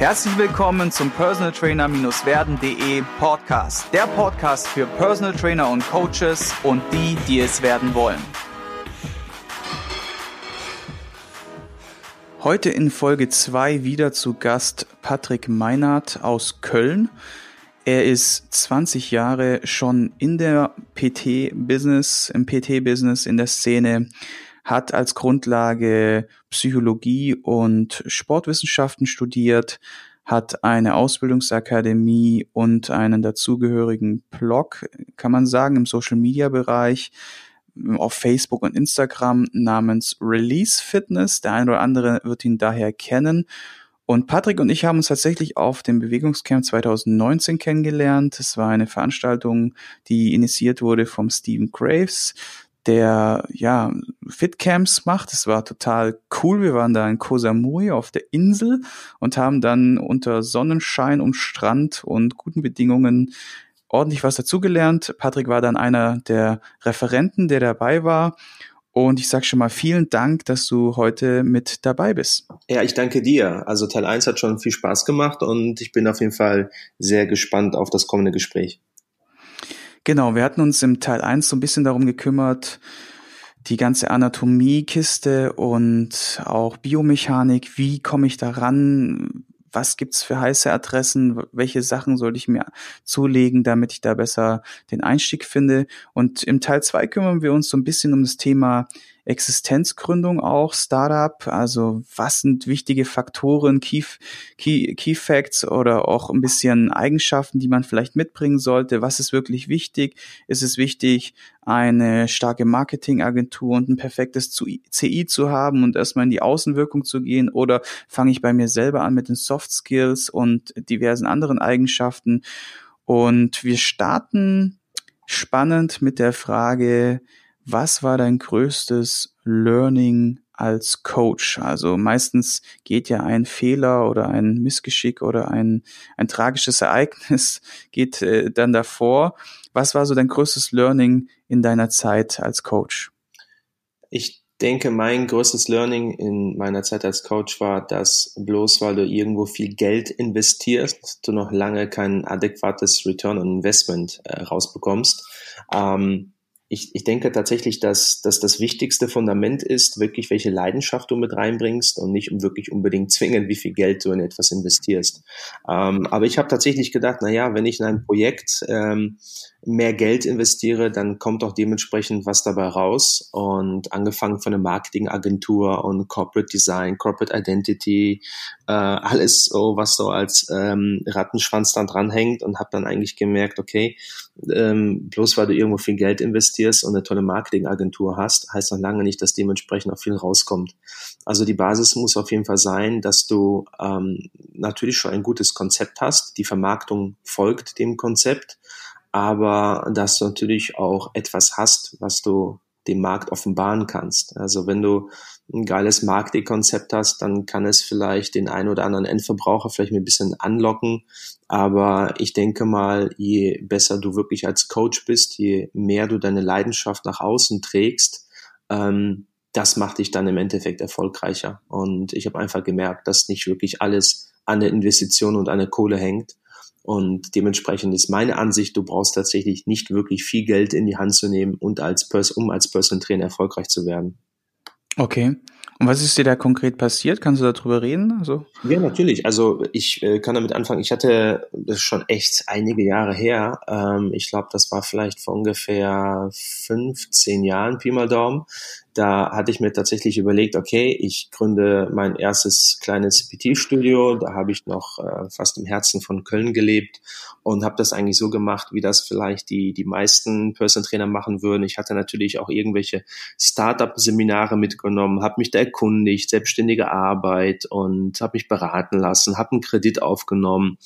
Herzlich willkommen zum Personal Trainer-werden.de Podcast. Der Podcast für Personal Trainer und Coaches und die, die es werden wollen. Heute in Folge 2 wieder zu Gast Patrick Meinert aus Köln. Er ist 20 Jahre schon in der PT-Business, im PT-Business, in der Szene, hat als Grundlage Psychologie und Sportwissenschaften studiert, hat eine Ausbildungsakademie und einen dazugehörigen Blog, kann man sagen, im Social-Media-Bereich auf Facebook und Instagram namens Release Fitness. Der eine oder andere wird ihn daher kennen. Und Patrick und ich haben uns tatsächlich auf dem Bewegungscamp 2019 kennengelernt. Es war eine Veranstaltung, die initiiert wurde vom Stephen Graves der ja Fitcamps macht. Es war total cool. Wir waren da in Koh Samui auf der Insel und haben dann unter Sonnenschein und Strand und guten Bedingungen ordentlich was dazugelernt. Patrick war dann einer der Referenten, der dabei war. Und ich sage schon mal vielen Dank, dass du heute mit dabei bist. Ja, ich danke dir. Also Teil 1 hat schon viel Spaß gemacht und ich bin auf jeden Fall sehr gespannt auf das kommende Gespräch. Genau, wir hatten uns im Teil 1 so ein bisschen darum gekümmert, die ganze Anatomiekiste und auch Biomechanik, wie komme ich daran, was gibt's für heiße Adressen, welche Sachen sollte ich mir zulegen, damit ich da besser den Einstieg finde. Und im Teil 2 kümmern wir uns so ein bisschen um das Thema Existenzgründung auch, Startup, also was sind wichtige Faktoren, Key, Key, Key Facts oder auch ein bisschen Eigenschaften, die man vielleicht mitbringen sollte. Was ist wirklich wichtig? Ist es wichtig, eine starke Marketingagentur und ein perfektes CI zu haben und erstmal in die Außenwirkung zu gehen? Oder fange ich bei mir selber an mit den Soft Skills und diversen anderen Eigenschaften? Und wir starten spannend mit der Frage, was war dein größtes Learning als Coach? Also meistens geht ja ein Fehler oder ein Missgeschick oder ein, ein tragisches Ereignis geht äh, dann davor. Was war so dein größtes Learning in deiner Zeit als Coach? Ich denke, mein größtes Learning in meiner Zeit als Coach war, dass bloß weil du irgendwo viel Geld investierst, du noch lange kein adäquates Return on Investment äh, rausbekommst. Ähm, ich, ich denke tatsächlich, dass, dass das wichtigste Fundament ist, wirklich welche Leidenschaft du mit reinbringst und nicht wirklich unbedingt zwingend, wie viel Geld du in etwas investierst. Ähm, aber ich habe tatsächlich gedacht, na ja, wenn ich in ein Projekt ähm, mehr Geld investiere, dann kommt auch dementsprechend was dabei raus. Und angefangen von der Marketingagentur und Corporate Design, Corporate Identity, äh, alles so, was so als ähm, Rattenschwanz dann dranhängt und habe dann eigentlich gemerkt, okay, ähm, bloß weil du irgendwo viel Geld investierst und eine tolle Marketingagentur hast, heißt noch lange nicht, dass dementsprechend auch viel rauskommt. Also die Basis muss auf jeden Fall sein, dass du ähm, natürlich schon ein gutes Konzept hast, die Vermarktung folgt dem Konzept aber dass du natürlich auch etwas hast, was du dem Markt offenbaren kannst. Also wenn du ein geiles Marketingkonzept hast, dann kann es vielleicht den einen oder anderen Endverbraucher vielleicht ein bisschen anlocken. Aber ich denke mal, je besser du wirklich als Coach bist, je mehr du deine Leidenschaft nach außen trägst, ähm, das macht dich dann im Endeffekt erfolgreicher. Und ich habe einfach gemerkt, dass nicht wirklich alles an der Investition und an der Kohle hängt, und dementsprechend ist meine Ansicht, du brauchst tatsächlich nicht wirklich viel Geld in die Hand zu nehmen und als Pers um als Personal Trainer erfolgreich zu werden. Okay. Und was ist dir da konkret passiert? Kannst du darüber reden? Also ja, natürlich. Also ich äh, kann damit anfangen. Ich hatte das schon echt einige Jahre her. Ähm, ich glaube, das war vielleicht vor ungefähr 15 Jahren, Pi mal Daumen da hatte ich mir tatsächlich überlegt, okay, ich gründe mein erstes kleines PT-Studio. Da habe ich noch äh, fast im Herzen von Köln gelebt und habe das eigentlich so gemacht, wie das vielleicht die, die meisten Person Trainer machen würden. Ich hatte natürlich auch irgendwelche Startup-Seminare mitgenommen, habe mich da erkundigt, selbstständige Arbeit und habe mich beraten lassen, habe einen Kredit aufgenommen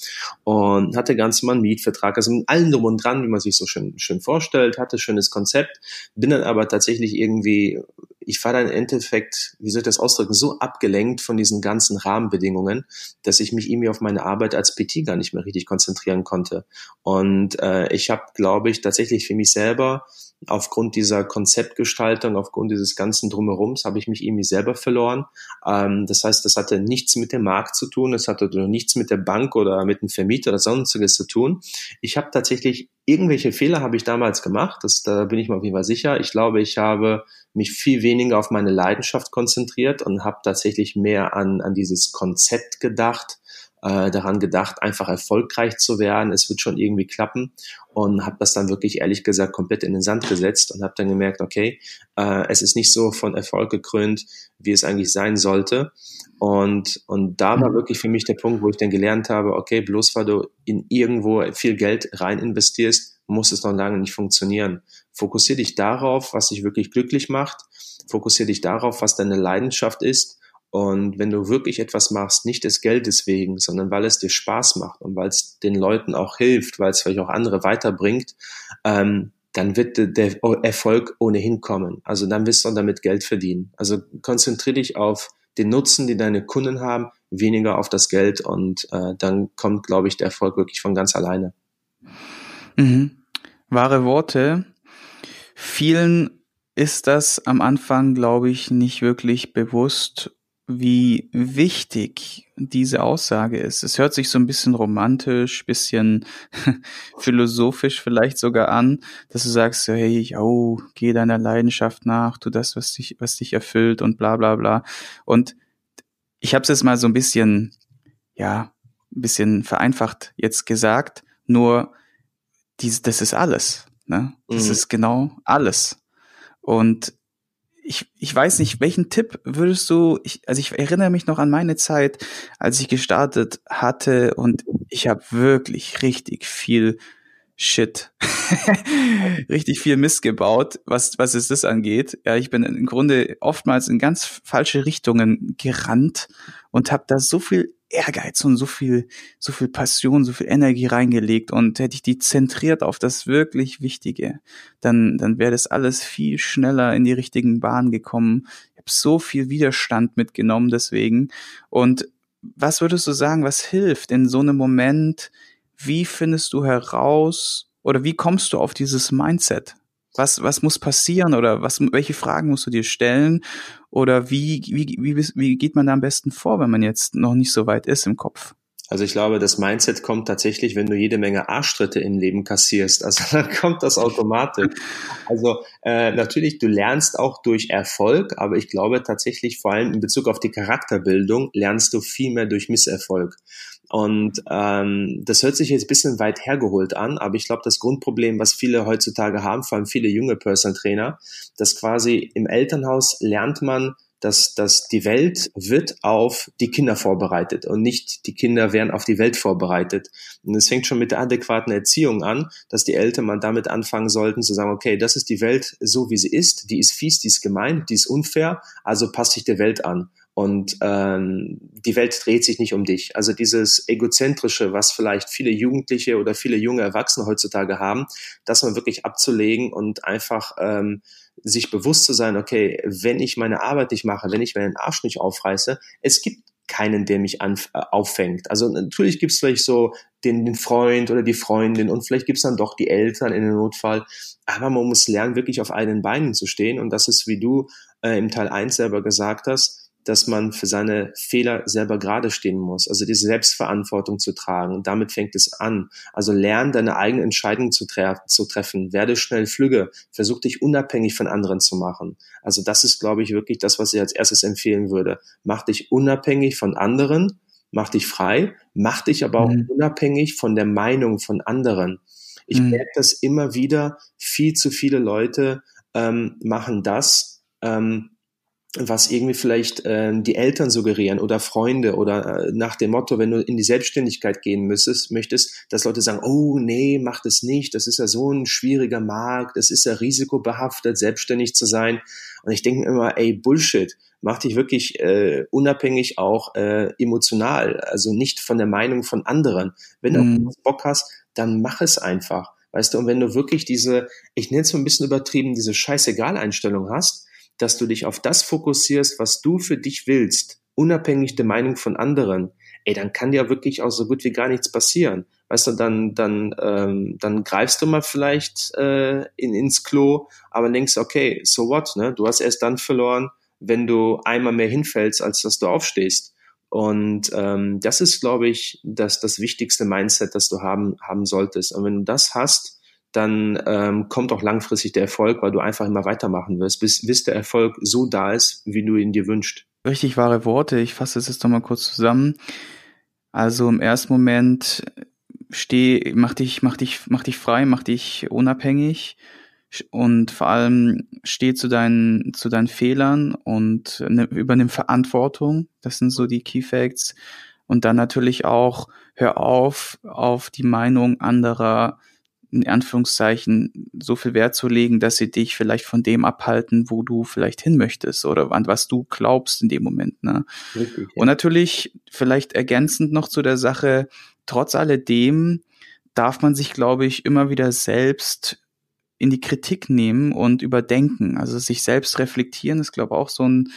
und hatte ganz normal einen Mietvertrag, also mit allem drum und dran, wie man sich so schön, schön vorstellt, hatte schönes Konzept, bin dann aber tatsächlich irgendwie ich war dann im Endeffekt, wie soll ich das ausdrücken, so abgelenkt von diesen ganzen Rahmenbedingungen, dass ich mich irgendwie auf meine Arbeit als PT gar nicht mehr richtig konzentrieren konnte. Und äh, ich habe, glaube ich, tatsächlich für mich selber aufgrund dieser Konzeptgestaltung, aufgrund dieses ganzen Drumherums, habe ich mich irgendwie selber verloren. Ähm, das heißt, das hatte nichts mit dem Markt zu tun, es hatte nichts mit der Bank oder mit dem Vermieter oder sonstiges zu tun. Ich habe tatsächlich irgendwelche Fehler habe ich damals gemacht, das, da bin ich mir auf jeden Fall sicher. Ich glaube, ich habe mich viel weniger auf meine Leidenschaft konzentriert und habe tatsächlich mehr an, an dieses Konzept gedacht, äh, daran gedacht, einfach erfolgreich zu werden. Es wird schon irgendwie klappen und habe das dann wirklich ehrlich gesagt komplett in den Sand gesetzt und habe dann gemerkt, okay, äh, es ist nicht so von Erfolg gekrönt, wie es eigentlich sein sollte. Und, und da war mhm. wirklich für mich der Punkt, wo ich dann gelernt habe, okay, bloß weil du in irgendwo viel Geld rein investierst, muss es noch lange nicht funktionieren. Fokussier dich darauf, was dich wirklich glücklich macht. Fokussier dich darauf, was deine Leidenschaft ist. Und wenn du wirklich etwas machst, nicht des Geldes wegen, sondern weil es dir Spaß macht und weil es den Leuten auch hilft, weil es vielleicht auch andere weiterbringt, ähm, dann wird der Erfolg ohnehin kommen. Also dann wirst du damit Geld verdienen. Also konzentriere dich auf den Nutzen, die deine Kunden haben, weniger auf das Geld und äh, dann kommt, glaube ich, der Erfolg wirklich von ganz alleine. Mhm. Wahre Worte. Vielen ist das am Anfang, glaube ich, nicht wirklich bewusst, wie wichtig diese Aussage ist. Es hört sich so ein bisschen romantisch, bisschen philosophisch vielleicht sogar an, dass du sagst, hey, oh, geh deiner Leidenschaft nach, tu das, was dich, was dich erfüllt und bla bla bla. Und ich habe es jetzt mal so ein bisschen, ja, ein bisschen vereinfacht jetzt gesagt, nur dies, das ist alles. Ne? Das mhm. ist genau alles. Und ich, ich weiß nicht, welchen Tipp würdest du, ich, also ich erinnere mich noch an meine Zeit, als ich gestartet hatte und ich habe wirklich richtig viel Shit, richtig viel Mist gebaut, was, was es das angeht. Ja, ich bin im Grunde oftmals in ganz falsche Richtungen gerannt und habe da so viel Ehrgeiz und so viel, so viel Passion, so viel Energie reingelegt und hätte ich die zentriert auf das wirklich Wichtige, dann, dann wäre das alles viel schneller in die richtigen Bahnen gekommen. Ich habe so viel Widerstand mitgenommen deswegen. Und was würdest du sagen, was hilft in so einem Moment? Wie findest du heraus oder wie kommst du auf dieses Mindset? Was, was muss passieren oder was, welche Fragen musst du dir stellen? Oder wie, wie, wie, wie geht man da am besten vor, wenn man jetzt noch nicht so weit ist im Kopf? Also ich glaube, das Mindset kommt tatsächlich, wenn du jede Menge Arschtritte im Leben kassierst. Also dann kommt das automatisch. Also äh, natürlich, du lernst auch durch Erfolg, aber ich glaube tatsächlich vor allem in Bezug auf die Charakterbildung lernst du viel mehr durch Misserfolg. Und ähm, das hört sich jetzt ein bisschen weit hergeholt an, aber ich glaube, das Grundproblem, was viele heutzutage haben, vor allem viele junge Personal Trainer, dass quasi im Elternhaus lernt man, dass, dass die Welt wird auf die Kinder vorbereitet und nicht die Kinder werden auf die Welt vorbereitet. Und es fängt schon mit der adäquaten Erziehung an, dass die Eltern mal damit anfangen sollten zu sagen, okay, das ist die Welt so, wie sie ist, die ist fies, die ist gemein, die ist unfair, also passt sich der Welt an und ähm, die Welt dreht sich nicht um dich. Also dieses egozentrische, was vielleicht viele Jugendliche oder viele junge Erwachsene heutzutage haben, das mal wirklich abzulegen und einfach ähm, sich bewusst zu sein, okay, wenn ich meine Arbeit nicht mache, wenn ich meinen Arsch nicht aufreiße, es gibt keinen, der mich an, äh, auffängt. Also natürlich gibt es vielleicht so den, den Freund oder die Freundin und vielleicht gibt es dann doch die Eltern in dem Notfall. Aber man muss lernen, wirklich auf eigenen Beinen zu stehen. Und das ist, wie du äh, im Teil eins selber gesagt hast, dass man für seine Fehler selber gerade stehen muss, also diese Selbstverantwortung zu tragen. Und damit fängt es an. Also lern deine eigenen Entscheidungen zu, tre zu treffen. Werde schnell flügge. Versuch dich unabhängig von anderen zu machen. Also das ist, glaube ich, wirklich das, was ich als erstes empfehlen würde. Mach dich unabhängig von anderen, mach dich frei, mach dich aber auch mhm. unabhängig von der Meinung von anderen. Ich mhm. merke das immer wieder, viel zu viele Leute ähm, machen das, ähm, was irgendwie vielleicht äh, die Eltern suggerieren oder Freunde oder äh, nach dem Motto, wenn du in die Selbstständigkeit gehen müsstest, möchtest, dass Leute sagen, oh nee, mach das nicht, das ist ja so ein schwieriger Markt, es ist ja risikobehaftet, selbstständig zu sein. Und ich denke immer, ey, Bullshit, mach dich wirklich äh, unabhängig auch äh, emotional, also nicht von der Meinung von anderen. Wenn mhm. du Bock hast, dann mach es einfach. Weißt du, und wenn du wirklich diese, ich nenne es mal ein bisschen übertrieben, diese Scheißegal-Einstellung hast, dass du dich auf das fokussierst, was du für dich willst, unabhängig der Meinung von anderen. ey, dann kann dir wirklich auch so gut wie gar nichts passieren. Weißt du, dann, dann, ähm, dann greifst du mal vielleicht äh, in, ins Klo, aber denkst, okay, so what, ne? Du hast erst dann verloren, wenn du einmal mehr hinfällst, als dass du aufstehst. Und ähm, das ist, glaube ich, das, das wichtigste Mindset, das du haben, haben solltest. Und wenn du das hast, dann ähm, kommt auch langfristig der Erfolg, weil du einfach immer weitermachen wirst, bis, bis der Erfolg so da ist, wie du ihn dir wünschst. Richtig wahre Worte. Ich fasse es jetzt nochmal kurz zusammen. Also im ersten Moment steh, mach dich, mach dich, mach dich frei, mach dich unabhängig und vor allem steh zu deinen, zu deinen Fehlern und ne, übernimm Verantwortung. Das sind so die Key Facts. Und dann natürlich auch, hör auf, auf die Meinung anderer in Anführungszeichen so viel Wert zu legen, dass sie dich vielleicht von dem abhalten, wo du vielleicht hin möchtest oder an was du glaubst in dem Moment. Ne? Richtig, ja. Und natürlich vielleicht ergänzend noch zu der Sache, trotz alledem darf man sich, glaube ich, immer wieder selbst in die Kritik nehmen und überdenken. Also sich selbst reflektieren ist, glaube ich, auch so ein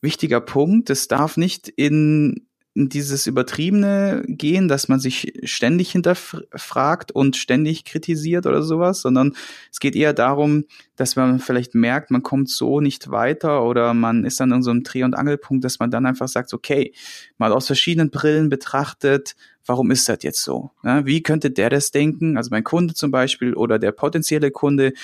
wichtiger Punkt. Es darf nicht in dieses Übertriebene gehen, dass man sich ständig hinterfragt und ständig kritisiert oder sowas, sondern es geht eher darum, dass man vielleicht merkt, man kommt so nicht weiter oder man ist dann in so einem Dreh- und Angelpunkt, dass man dann einfach sagt, okay, mal aus verschiedenen Brillen betrachtet, warum ist das jetzt so? Wie könnte der das denken? Also mein Kunde zum Beispiel oder der potenzielle Kunde,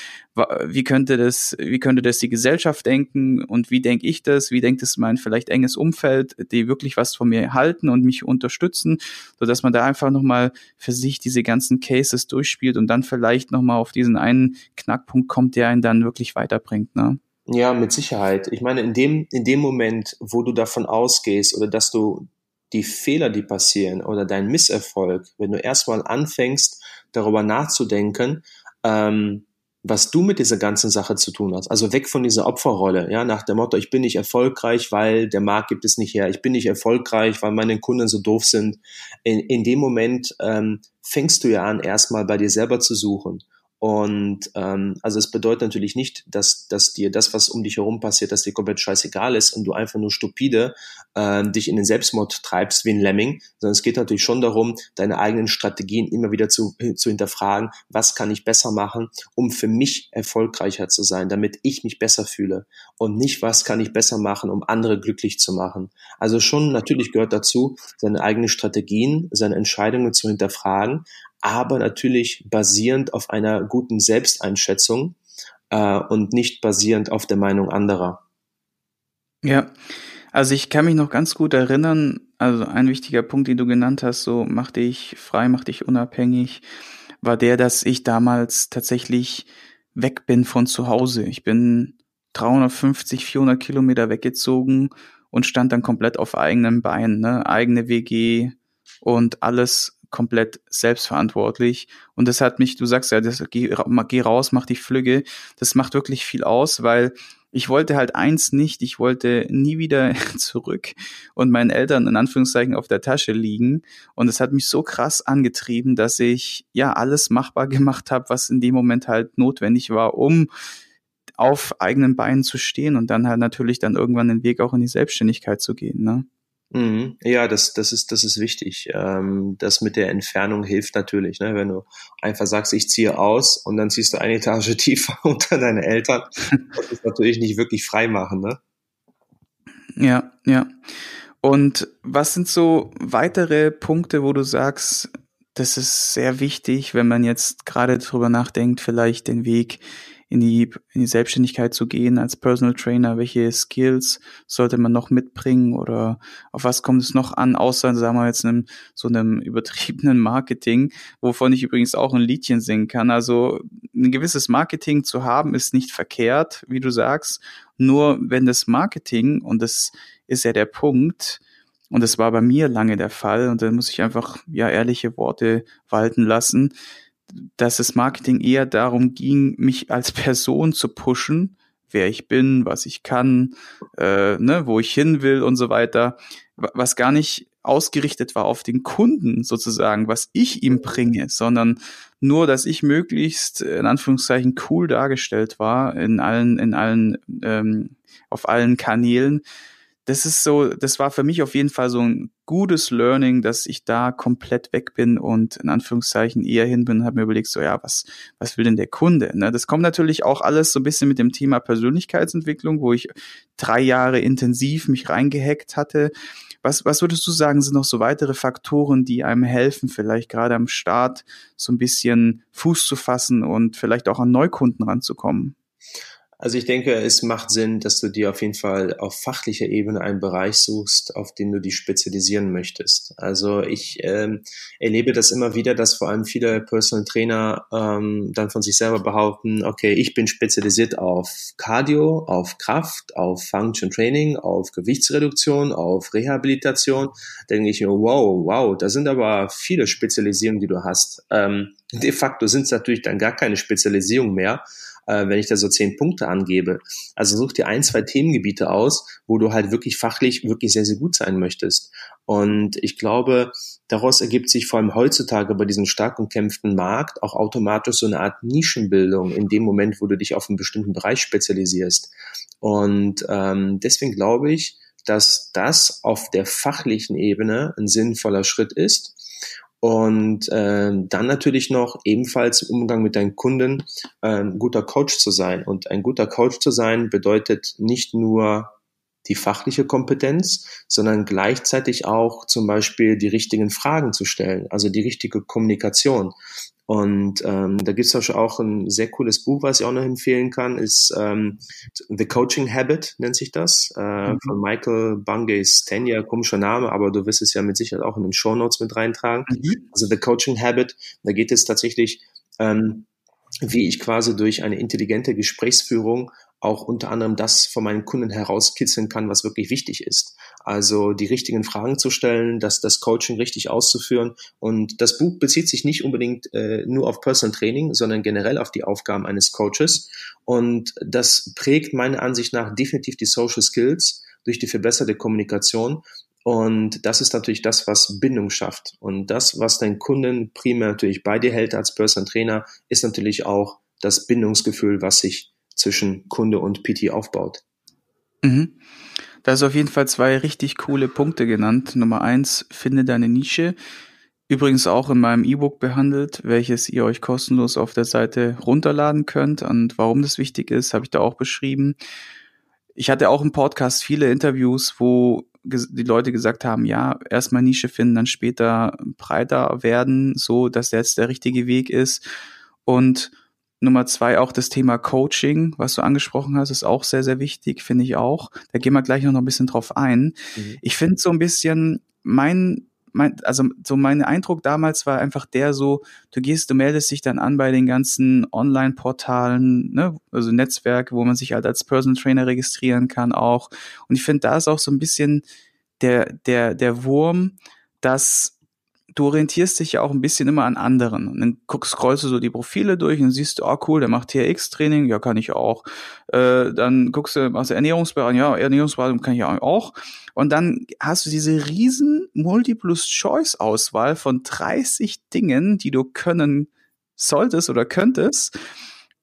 wie könnte das, wie könnte das die Gesellschaft denken und wie denke ich das? Wie denkt es mein vielleicht enges Umfeld, die wirklich was von mir halten und mich unterstützen, so dass man da einfach nochmal für sich diese ganzen Cases durchspielt und dann vielleicht nochmal auf diesen einen Knackpunkt kommt, der einen dann wirklich weiterbringt, ne? Ja, mit Sicherheit. Ich meine, in dem, in dem Moment, wo du davon ausgehst oder dass du die Fehler, die passieren oder dein Misserfolg, wenn du erstmal anfängst, darüber nachzudenken, ähm, was du mit dieser ganzen Sache zu tun hast. Also weg von dieser Opferrolle, ja, nach dem Motto, ich bin nicht erfolgreich, weil der Markt gibt es nicht her. Ich bin nicht erfolgreich, weil meine Kunden so doof sind. In, in dem Moment ähm, fängst du ja an, erstmal bei dir selber zu suchen. Und ähm, also es bedeutet natürlich nicht, dass, dass dir das, was um dich herum passiert, dass dir komplett scheißegal ist und du einfach nur stupide äh, dich in den Selbstmord treibst wie ein Lemming, sondern es geht natürlich schon darum, deine eigenen Strategien immer wieder zu, äh, zu hinterfragen, was kann ich besser machen, um für mich erfolgreicher zu sein, damit ich mich besser fühle und nicht, was kann ich besser machen, um andere glücklich zu machen. Also schon natürlich gehört dazu, seine eigenen Strategien, seine Entscheidungen zu hinterfragen, aber natürlich basierend auf einer guten Selbsteinschätzung äh, und nicht basierend auf der Meinung anderer. Ja, also ich kann mich noch ganz gut erinnern, also ein wichtiger Punkt, den du genannt hast, so mach dich frei, mach dich unabhängig, war der, dass ich damals tatsächlich weg bin von zu Hause. Ich bin 350, 400 Kilometer weggezogen und stand dann komplett auf eigenem Bein, ne? eigene WG und alles komplett selbstverantwortlich. Und das hat mich, du sagst ja, das, geh, geh raus, mach dich flügge. Das macht wirklich viel aus, weil ich wollte halt eins nicht, ich wollte nie wieder zurück und meinen Eltern in Anführungszeichen auf der Tasche liegen. Und es hat mich so krass angetrieben, dass ich ja alles machbar gemacht habe, was in dem Moment halt notwendig war, um auf eigenen Beinen zu stehen und dann halt natürlich dann irgendwann den Weg auch in die Selbstständigkeit zu gehen. Ne? Mhm. Ja, das, das ist, das ist wichtig. Ähm, das mit der Entfernung hilft natürlich, ne? Wenn du einfach sagst, ich ziehe aus und dann ziehst du eine Etage tiefer unter deine Eltern, das ist natürlich nicht wirklich frei machen, ne? Ja, ja. Und was sind so weitere Punkte, wo du sagst, das ist sehr wichtig, wenn man jetzt gerade drüber nachdenkt, vielleicht den Weg in die, in die Selbstständigkeit zu gehen als Personal Trainer? Welche Skills sollte man noch mitbringen oder auf was kommt es noch an, außer, sagen wir jetzt, einem, so einem übertriebenen Marketing, wovon ich übrigens auch ein Liedchen singen kann. Also ein gewisses Marketing zu haben ist nicht verkehrt, wie du sagst. Nur wenn das Marketing, und das ist ja der Punkt, und das war bei mir lange der Fall, und da muss ich einfach ja ehrliche Worte walten lassen, dass das Marketing eher darum ging, mich als Person zu pushen, wer ich bin, was ich kann, äh, ne, wo ich hin will und so weiter, was gar nicht ausgerichtet war auf den Kunden sozusagen, was ich ihm bringe, sondern nur, dass ich möglichst in Anführungszeichen cool dargestellt war in allen, in allen, ähm, auf allen Kanälen. Das ist so, das war für mich auf jeden Fall so ein gutes Learning, dass ich da komplett weg bin und in Anführungszeichen eher hin bin und habe mir überlegt, so ja, was, was will denn der Kunde? Ne? Das kommt natürlich auch alles so ein bisschen mit dem Thema Persönlichkeitsentwicklung, wo ich drei Jahre intensiv mich reingehackt hatte. Was, was würdest du sagen, sind noch so weitere Faktoren, die einem helfen, vielleicht gerade am Start so ein bisschen Fuß zu fassen und vielleicht auch an Neukunden ranzukommen? Also ich denke, es macht Sinn, dass du dir auf jeden Fall auf fachlicher Ebene einen Bereich suchst, auf den du dich spezialisieren möchtest. Also ich ähm, erlebe das immer wieder, dass vor allem viele Personal Trainer ähm, dann von sich selber behaupten, okay, ich bin spezialisiert auf Cardio, auf Kraft, auf Function Training, auf Gewichtsreduktion, auf Rehabilitation. Da denke ich mir, wow, wow, da sind aber viele Spezialisierungen, die du hast. Ähm, de facto sind es natürlich dann gar keine Spezialisierung mehr äh, wenn ich da so zehn Punkte angebe. Also such dir ein, zwei Themengebiete aus, wo du halt wirklich fachlich wirklich sehr, sehr gut sein möchtest. Und ich glaube, daraus ergibt sich vor allem heutzutage bei diesem stark umkämpften Markt auch automatisch so eine Art Nischenbildung in dem Moment, wo du dich auf einen bestimmten Bereich spezialisierst. Und ähm, deswegen glaube ich, dass das auf der fachlichen Ebene ein sinnvoller Schritt ist. Und äh, dann natürlich noch ebenfalls im Umgang mit deinen Kunden äh, ein guter Coach zu sein. Und ein guter Coach zu sein bedeutet nicht nur die fachliche Kompetenz, sondern gleichzeitig auch zum Beispiel die richtigen Fragen zu stellen, also die richtige Kommunikation. Und ähm, da gibt es auch ein sehr cooles Buch, was ich auch noch empfehlen kann, ist ähm, The Coaching Habit, nennt sich das, äh, mhm. von Michael Bungay Stenya, komischer Name, aber du wirst es ja mit Sicherheit auch in den Show Notes mit reintragen. Mhm. Also The Coaching Habit, da geht es tatsächlich, ähm, wie ich quasi durch eine intelligente Gesprächsführung auch unter anderem das von meinen Kunden herauskitzeln kann, was wirklich wichtig ist. Also die richtigen Fragen zu stellen, das, das Coaching richtig auszuführen. Und das Buch bezieht sich nicht unbedingt äh, nur auf Personal Training, sondern generell auf die Aufgaben eines Coaches. Und das prägt meiner Ansicht nach definitiv die Social Skills durch die verbesserte Kommunikation. Und das ist natürlich das, was Bindung schafft. Und das, was dein Kunden primär natürlich bei dir hält als Personal Trainer, ist natürlich auch das Bindungsgefühl, was sich zwischen Kunde und PT aufbaut. Mhm. Da ist auf jeden Fall zwei richtig coole Punkte genannt. Nummer eins, finde deine Nische. Übrigens auch in meinem E-Book behandelt, welches ihr euch kostenlos auf der Seite runterladen könnt. Und warum das wichtig ist, habe ich da auch beschrieben. Ich hatte auch im Podcast viele Interviews, wo die Leute gesagt haben, ja, erstmal Nische finden, dann später breiter werden, so dass jetzt der richtige Weg ist. Und Nummer zwei auch das Thema Coaching, was du angesprochen hast, ist auch sehr, sehr wichtig, finde ich auch. Da gehen wir gleich noch ein bisschen drauf ein. Mhm. Ich finde so ein bisschen mein, mein, also so mein Eindruck damals war einfach der so, du gehst, du meldest dich dann an bei den ganzen Online-Portalen, ne, also Netzwerke, wo man sich halt als Personal Trainer registrieren kann auch. Und ich finde, da ist auch so ein bisschen der, der, der Wurm, dass du orientierst dich ja auch ein bisschen immer an anderen. Und dann guckst, scrollst du so die Profile durch und siehst, oh cool, der macht TRX-Training, ja, kann ich auch. Äh, dann guckst du, machst du Ernährungsberatung, ja, Ernährungsberatung kann ich auch. Und dann hast du diese riesen Multiple-Choice-Auswahl von 30 Dingen, die du können solltest oder könntest.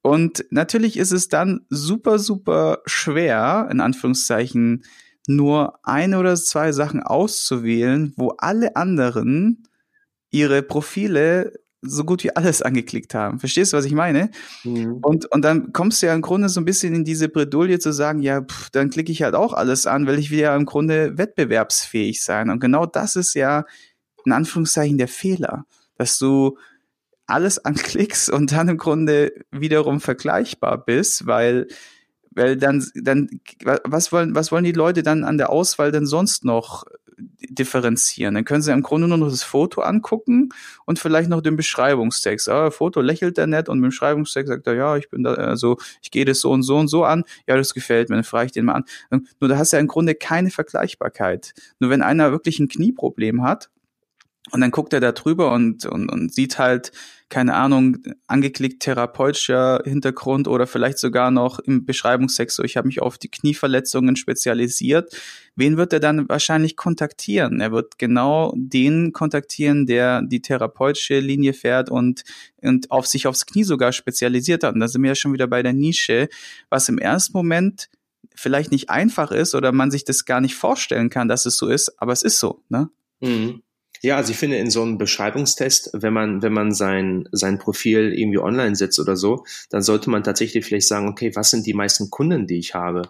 Und natürlich ist es dann super, super schwer, in Anführungszeichen, nur eine oder zwei Sachen auszuwählen, wo alle anderen ihre Profile so gut wie alles angeklickt haben. Verstehst du, was ich meine? Mhm. Und, und dann kommst du ja im Grunde so ein bisschen in diese Bredouille zu sagen, ja, pff, dann klicke ich halt auch alles an, weil ich will ja im Grunde wettbewerbsfähig sein. Und genau das ist ja in Anführungszeichen der Fehler, dass du alles anklickst und dann im Grunde wiederum vergleichbar bist, weil weil dann, dann, was wollen, was wollen die Leute dann an der Auswahl denn sonst noch differenzieren? Dann können sie im Grunde nur noch das Foto angucken und vielleicht noch den Beschreibungstext. Ah, Foto lächelt er nett und im Beschreibungstext sagt er, ja, ich bin da, also ich gehe das so und so und so an. Ja, das gefällt mir, dann frage ich den mal an. Nur da hast du ja im Grunde keine Vergleichbarkeit. Nur wenn einer wirklich ein Knieproblem hat, und dann guckt er da drüber und, und, und sieht halt, keine Ahnung, angeklickt therapeutischer Hintergrund oder vielleicht sogar noch im Beschreibungstext, ich habe mich auf die Knieverletzungen spezialisiert. Wen wird er dann wahrscheinlich kontaktieren? Er wird genau den kontaktieren, der die therapeutische Linie fährt und, und auf sich aufs Knie sogar spezialisiert hat. Und da sind wir ja schon wieder bei der Nische, was im ersten Moment vielleicht nicht einfach ist oder man sich das gar nicht vorstellen kann, dass es so ist, aber es ist so, ne? Mhm. Ja, also ich finde in so einem Beschreibungstest, wenn man, wenn man sein, sein Profil irgendwie online setzt oder so, dann sollte man tatsächlich vielleicht sagen, okay, was sind die meisten Kunden, die ich habe?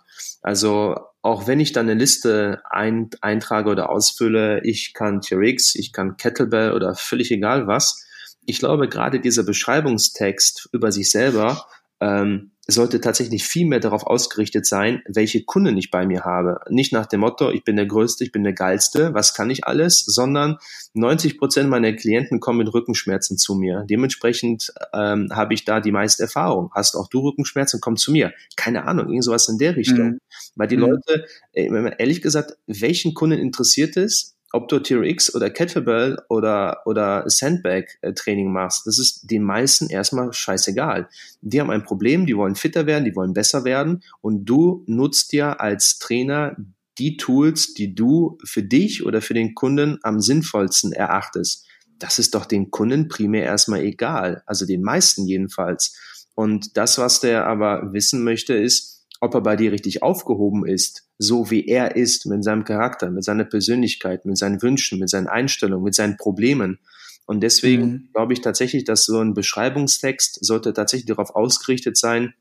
Also auch wenn ich dann eine Liste ein, eintrage oder ausfülle, ich kann TRX, ich kann Kettlebell oder völlig egal was. Ich glaube, gerade dieser Beschreibungstext über sich selber ähm, sollte tatsächlich viel mehr darauf ausgerichtet sein, welche Kunden ich bei mir habe. Nicht nach dem Motto, ich bin der Größte, ich bin der Geilste, was kann ich alles, sondern 90 Prozent meiner Klienten kommen mit Rückenschmerzen zu mir. Dementsprechend ähm, habe ich da die meiste Erfahrung. Hast auch du Rückenschmerzen, komm zu mir. Keine Ahnung, irgend sowas in der Richtung. Mhm. Weil die mhm. Leute, ehrlich gesagt, welchen Kunden interessiert es, ob du TRX oder Kettlebell oder, oder Sandbag-Training machst, das ist den meisten erstmal scheißegal. Die haben ein Problem, die wollen fitter werden, die wollen besser werden und du nutzt ja als Trainer die Tools, die du für dich oder für den Kunden am sinnvollsten erachtest. Das ist doch den Kunden primär erstmal egal, also den meisten jedenfalls. Und das, was der aber wissen möchte, ist, ob er bei dir richtig aufgehoben ist, so wie er ist, mit seinem Charakter, mit seiner Persönlichkeit, mit seinen Wünschen, mit seinen Einstellungen, mit seinen Problemen. Und deswegen mhm. glaube ich tatsächlich, dass so ein Beschreibungstext sollte tatsächlich darauf ausgerichtet sein,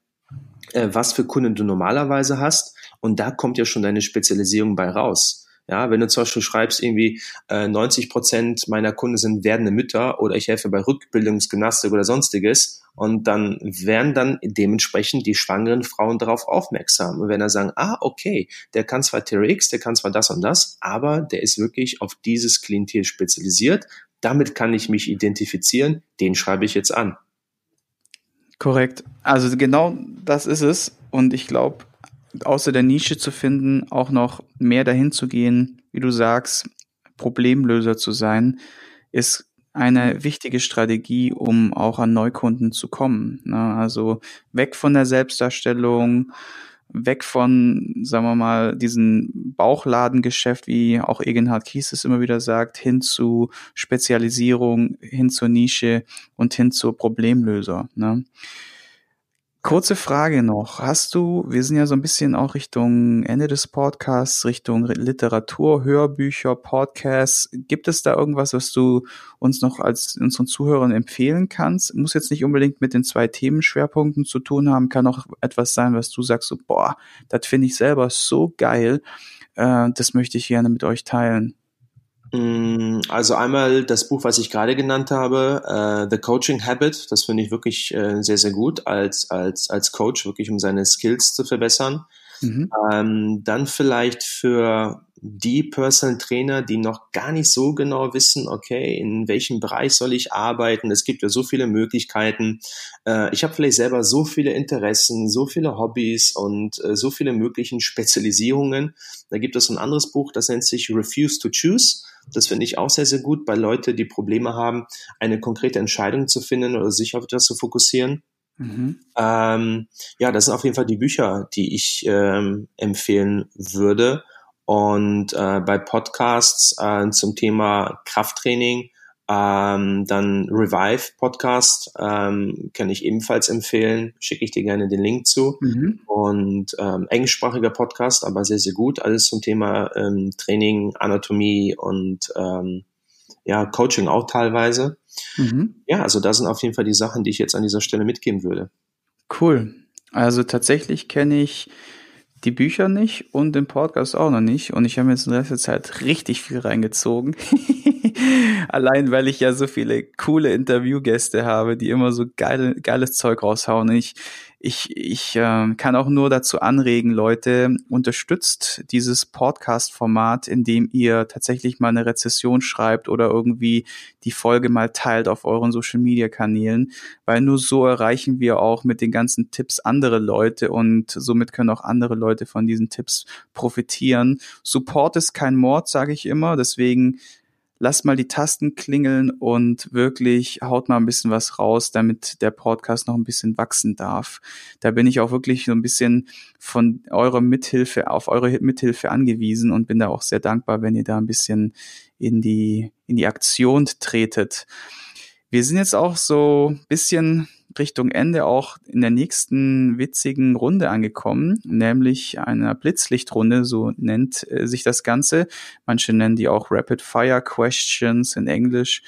äh, was für Kunden du normalerweise hast. Und da kommt ja schon deine Spezialisierung bei raus. Ja, wenn du zum Beispiel schreibst, irgendwie äh, 90 Prozent meiner Kunden sind werdende Mütter oder ich helfe bei Rückbildungsgymnastik oder sonstiges und dann werden dann dementsprechend die schwangeren Frauen darauf aufmerksam. Und wenn er sagen, ah, okay, der kann zwar TRX, der kann zwar das und das, aber der ist wirklich auf dieses Klientel spezialisiert, damit kann ich mich identifizieren, den schreibe ich jetzt an. Korrekt. Also genau das ist es. Und ich glaube, außer der Nische zu finden, auch noch mehr dahin zu gehen, wie du sagst, Problemlöser zu sein, ist eine wichtige Strategie, um auch an Neukunden zu kommen. Ne? Also weg von der Selbstdarstellung, weg von, sagen wir mal, diesem Bauchladengeschäft, wie auch Egenhard Kies es immer wieder sagt, hin zu Spezialisierung, hin zur Nische und hin zur Problemlöser. Ne? Kurze Frage noch. Hast du, wir sind ja so ein bisschen auch Richtung Ende des Podcasts, Richtung Literatur, Hörbücher, Podcasts. Gibt es da irgendwas, was du uns noch als unseren Zuhörern empfehlen kannst? Muss jetzt nicht unbedingt mit den zwei Themenschwerpunkten zu tun haben, kann auch etwas sein, was du sagst, so, boah, das finde ich selber so geil. Äh, das möchte ich gerne mit euch teilen. Mm, also einmal das Buch, was ich gerade genannt habe, uh, The Coaching Habit. Das finde ich wirklich uh, sehr, sehr gut als, als, als Coach, wirklich um seine Skills zu verbessern. Mhm. Ähm, dann vielleicht für die Personal Trainer, die noch gar nicht so genau wissen, okay, in welchem Bereich soll ich arbeiten? Es gibt ja so viele Möglichkeiten. Äh, ich habe vielleicht selber so viele Interessen, so viele Hobbys und äh, so viele möglichen Spezialisierungen. Da gibt es ein anderes Buch, das nennt sich Refuse to Choose. Das finde ich auch sehr, sehr gut bei Leuten, die Probleme haben, eine konkrete Entscheidung zu finden oder sich auf etwas zu fokussieren. Mhm. Ähm, ja, das sind auf jeden Fall die Bücher, die ich ähm, empfehlen würde. Und äh, bei Podcasts äh, zum Thema Krafttraining, ähm, dann Revive Podcast ähm, kann ich ebenfalls empfehlen. Schicke ich dir gerne den Link zu. Mhm. Und ähm, englischsprachiger Podcast, aber sehr, sehr gut. Alles zum Thema ähm, Training, Anatomie und ähm, ja, Coaching auch teilweise. Mhm. Ja, also das sind auf jeden Fall die Sachen, die ich jetzt an dieser Stelle mitgeben würde. Cool. Also tatsächlich kenne ich die Bücher nicht und den Podcast auch noch nicht. Und ich habe mir jetzt in letzter Zeit richtig viel reingezogen. Allein weil ich ja so viele coole Interviewgäste habe, die immer so geile, geiles Zeug raushauen. Ich, ich, ich äh, kann auch nur dazu anregen, Leute, unterstützt dieses Podcast-Format, indem ihr tatsächlich mal eine Rezession schreibt oder irgendwie die Folge mal teilt auf euren Social-Media-Kanälen, weil nur so erreichen wir auch mit den ganzen Tipps andere Leute und somit können auch andere Leute von diesen Tipps profitieren. Support ist kein Mord, sage ich immer, deswegen lasst mal die Tasten klingeln und wirklich haut mal ein bisschen was raus, damit der Podcast noch ein bisschen wachsen darf. Da bin ich auch wirklich so ein bisschen von eurer Mithilfe, auf eure Mithilfe angewiesen und bin da auch sehr dankbar, wenn ihr da ein bisschen in die, in die Aktion tretet. Wir sind jetzt auch so ein bisschen Richtung Ende auch in der nächsten witzigen Runde angekommen, nämlich einer Blitzlichtrunde, so nennt äh, sich das Ganze. Manche nennen die auch Rapid Fire Questions in Englisch.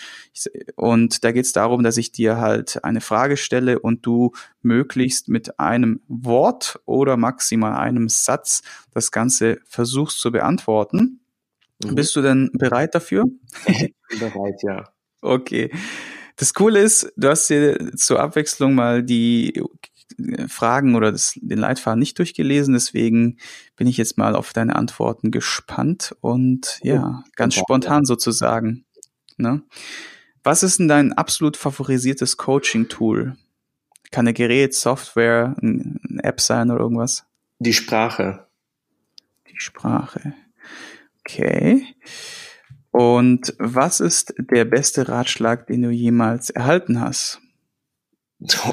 Und da geht es darum, dass ich dir halt eine Frage stelle und du möglichst mit einem Wort oder maximal einem Satz das Ganze versuchst zu beantworten. Mhm. Bist du denn bereit dafür? bereit, ja. Okay. Das Coole ist, du hast dir zur Abwechslung mal die Fragen oder das, den Leitfaden nicht durchgelesen, deswegen bin ich jetzt mal auf deine Antworten gespannt und ja, ganz spontan sozusagen. Ne? Was ist denn dein absolut favorisiertes Coaching-Tool? Kann ein Gerät, Software, eine App sein oder irgendwas? Die Sprache. Die Sprache. Okay. Und was ist der beste Ratschlag, den du jemals erhalten hast?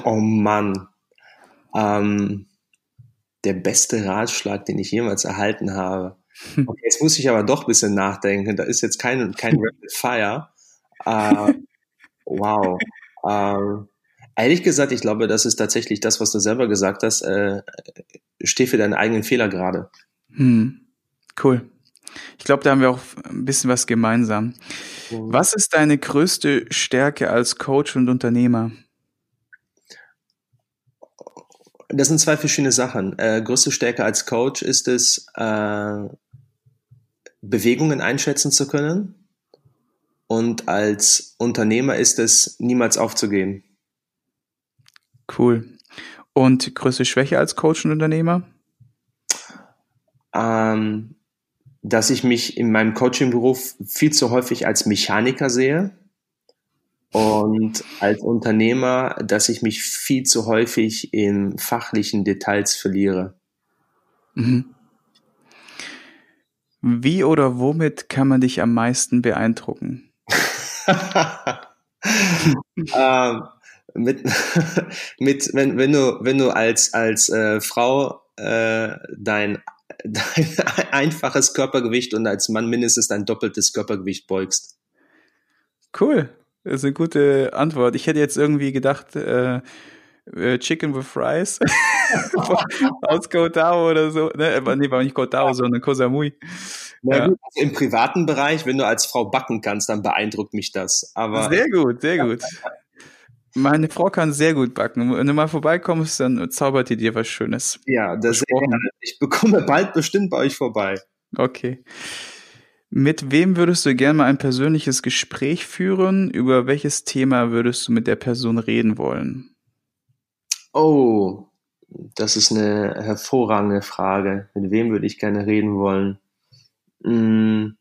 Oh Mann. Ähm, der beste Ratschlag, den ich jemals erhalten habe. Okay, jetzt muss ich aber doch ein bisschen nachdenken. Da ist jetzt kein, kein Rapid Fire. Äh, wow. Ähm, ehrlich gesagt, ich glaube, das ist tatsächlich das, was du selber gesagt hast. Äh, steh für deinen eigenen Fehler gerade. Hm. Cool. Ich glaube, da haben wir auch ein bisschen was gemeinsam. Was ist deine größte Stärke als Coach und Unternehmer? Das sind zwei verschiedene Sachen. Äh, größte Stärke als Coach ist es, äh, Bewegungen einschätzen zu können. Und als Unternehmer ist es, niemals aufzugeben. Cool. Und größte Schwäche als Coach und Unternehmer? Ähm, dass ich mich in meinem Coaching-Beruf viel zu häufig als Mechaniker sehe und als Unternehmer, dass ich mich viel zu häufig in fachlichen Details verliere. Mhm. Wie oder womit kann man dich am meisten beeindrucken? ähm, mit, mit, wenn, wenn du, wenn du als, als äh, Frau äh, dein dein einfaches Körpergewicht und als Mann mindestens dein doppeltes Körpergewicht beugst. Cool. Das ist eine gute Antwort. Ich hätte jetzt irgendwie gedacht, äh, äh Chicken with Fries aus Kotao oder so. Ne, aber nee, war nicht Kotao, sondern Kosamui. Ja. Gut, also Im privaten Bereich, wenn du als Frau backen kannst, dann beeindruckt mich das. Aber sehr gut, sehr gut. Meine Frau kann sehr gut backen. Wenn du mal vorbeikommst, dann zaubert die dir was Schönes. Ja, das Ich bekomme bald bestimmt bei euch vorbei. Okay. Mit wem würdest du gerne mal ein persönliches Gespräch führen? Über welches Thema würdest du mit der Person reden wollen? Oh, das ist eine hervorragende Frage. Mit wem würde ich gerne reden wollen? Hm,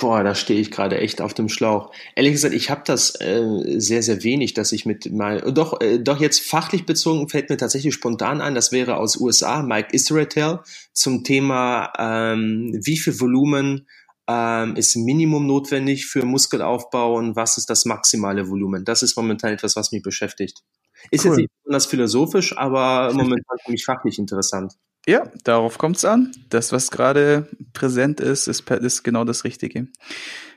Boah, da stehe ich gerade echt auf dem Schlauch. Ehrlich gesagt, ich habe das äh, sehr, sehr wenig, dass ich mit mal doch, äh, doch jetzt fachlich bezogen fällt mir tatsächlich spontan ein. Das wäre aus USA Mike Israetel zum Thema, ähm, wie viel Volumen ähm, ist Minimum notwendig für Muskelaufbau und was ist das maximale Volumen? Das ist momentan etwas, was mich beschäftigt. Ist cool. jetzt nicht besonders philosophisch, aber momentan für mich fachlich interessant. Ja, darauf kommt es an. Das, was gerade präsent ist, ist, ist genau das Richtige.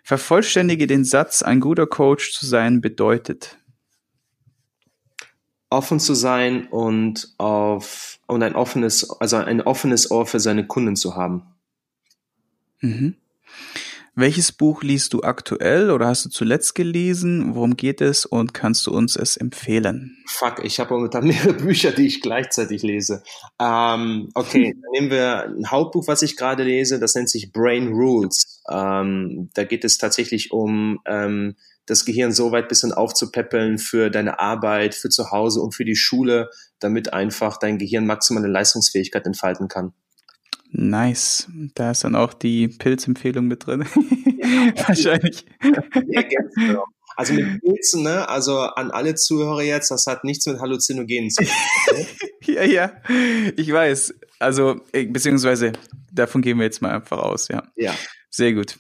Vervollständige den Satz, ein guter Coach zu sein bedeutet. Offen zu sein und auf und ein offenes, also ein offenes Ohr für seine Kunden zu haben. Mhm. Welches Buch liest du aktuell oder hast du zuletzt gelesen? Worum geht es und kannst du uns es empfehlen? Fuck, ich habe momentan mehrere Bücher, die ich gleichzeitig lese. Ähm, okay, dann nehmen wir ein Hauptbuch, was ich gerade lese, das nennt sich Brain Rules. Ähm, da geht es tatsächlich um ähm, das Gehirn so weit bisschen aufzupäppeln für deine Arbeit, für zu Hause und für die Schule, damit einfach dein Gehirn maximale Leistungsfähigkeit entfalten kann. Nice. Da ist dann auch die Pilzempfehlung mit drin. Ja, Wahrscheinlich. Ja, genau. Also mit Pilzen, ne? Also an alle Zuhörer jetzt, das hat nichts mit Halluzinogenen zu tun. Ja, ja. Ich weiß. Also, äh, beziehungsweise, davon gehen wir jetzt mal einfach aus, ja. Ja. Sehr gut.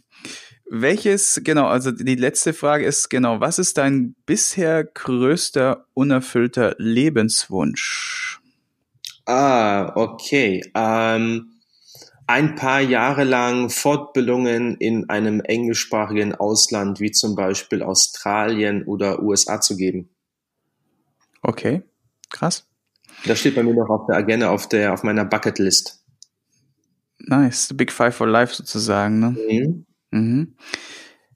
Welches, genau, also die letzte Frage ist genau, was ist dein bisher größter unerfüllter Lebenswunsch? Ah, okay. Ähm, ein paar Jahre lang Fortbildungen in einem englischsprachigen Ausland wie zum Beispiel Australien oder USA zu geben. Okay. Krass. Das steht bei mir noch auf der Agenda, auf der, auf meiner Bucketlist. Nice. The Big Five for Life sozusagen, ne? Mhm. Mhm.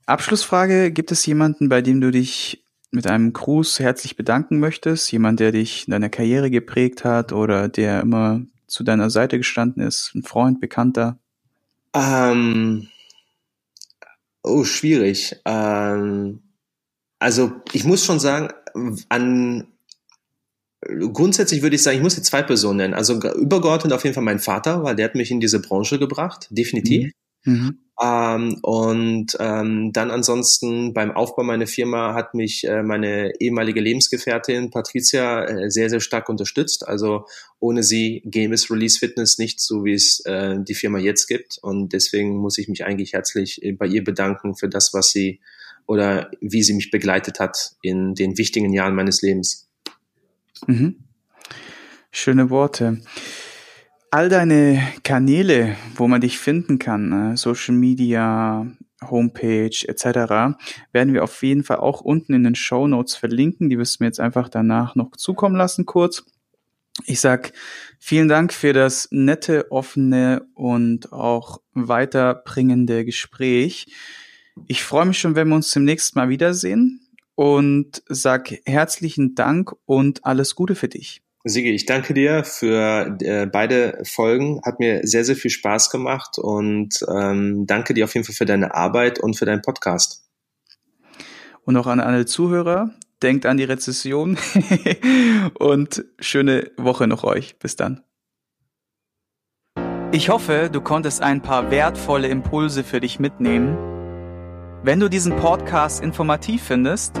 Abschlussfrage. Gibt es jemanden, bei dem du dich mit einem Gruß herzlich bedanken möchtest? Jemand, der dich in deiner Karriere geprägt hat oder der immer zu deiner Seite gestanden ist? Ein Freund, Bekannter? Ähm, oh, schwierig. Ähm, also ich muss schon sagen, an grundsätzlich würde ich sagen, ich muss jetzt zwei Personen nennen. Also übergeordnet auf jeden Fall mein Vater, weil der hat mich in diese Branche gebracht, definitiv. Mhm. Mhm. Ähm, und ähm, dann ansonsten beim Aufbau meiner Firma hat mich äh, meine ehemalige Lebensgefährtin Patricia äh, sehr, sehr stark unterstützt. Also ohne sie gäbe es Release Fitness nicht so, wie es äh, die Firma jetzt gibt. Und deswegen muss ich mich eigentlich herzlich äh, bei ihr bedanken für das, was sie oder wie sie mich begleitet hat in den wichtigen Jahren meines Lebens. Mhm. Schöne Worte. All deine Kanäle, wo man dich finden kann, äh, Social Media, Homepage etc., werden wir auf jeden Fall auch unten in den Show Notes verlinken. Die wirst du mir jetzt einfach danach noch zukommen lassen kurz. Ich sag vielen Dank für das nette, offene und auch weiterbringende Gespräch. Ich freue mich schon, wenn wir uns demnächst mal wiedersehen und sag herzlichen Dank und alles Gute für dich. Sigi, ich danke dir für äh, beide Folgen. Hat mir sehr, sehr viel Spaß gemacht und ähm, danke dir auf jeden Fall für deine Arbeit und für deinen Podcast. Und auch an alle Zuhörer, denkt an die Rezession und schöne Woche noch euch. Bis dann. Ich hoffe, du konntest ein paar wertvolle Impulse für dich mitnehmen. Wenn du diesen Podcast informativ findest,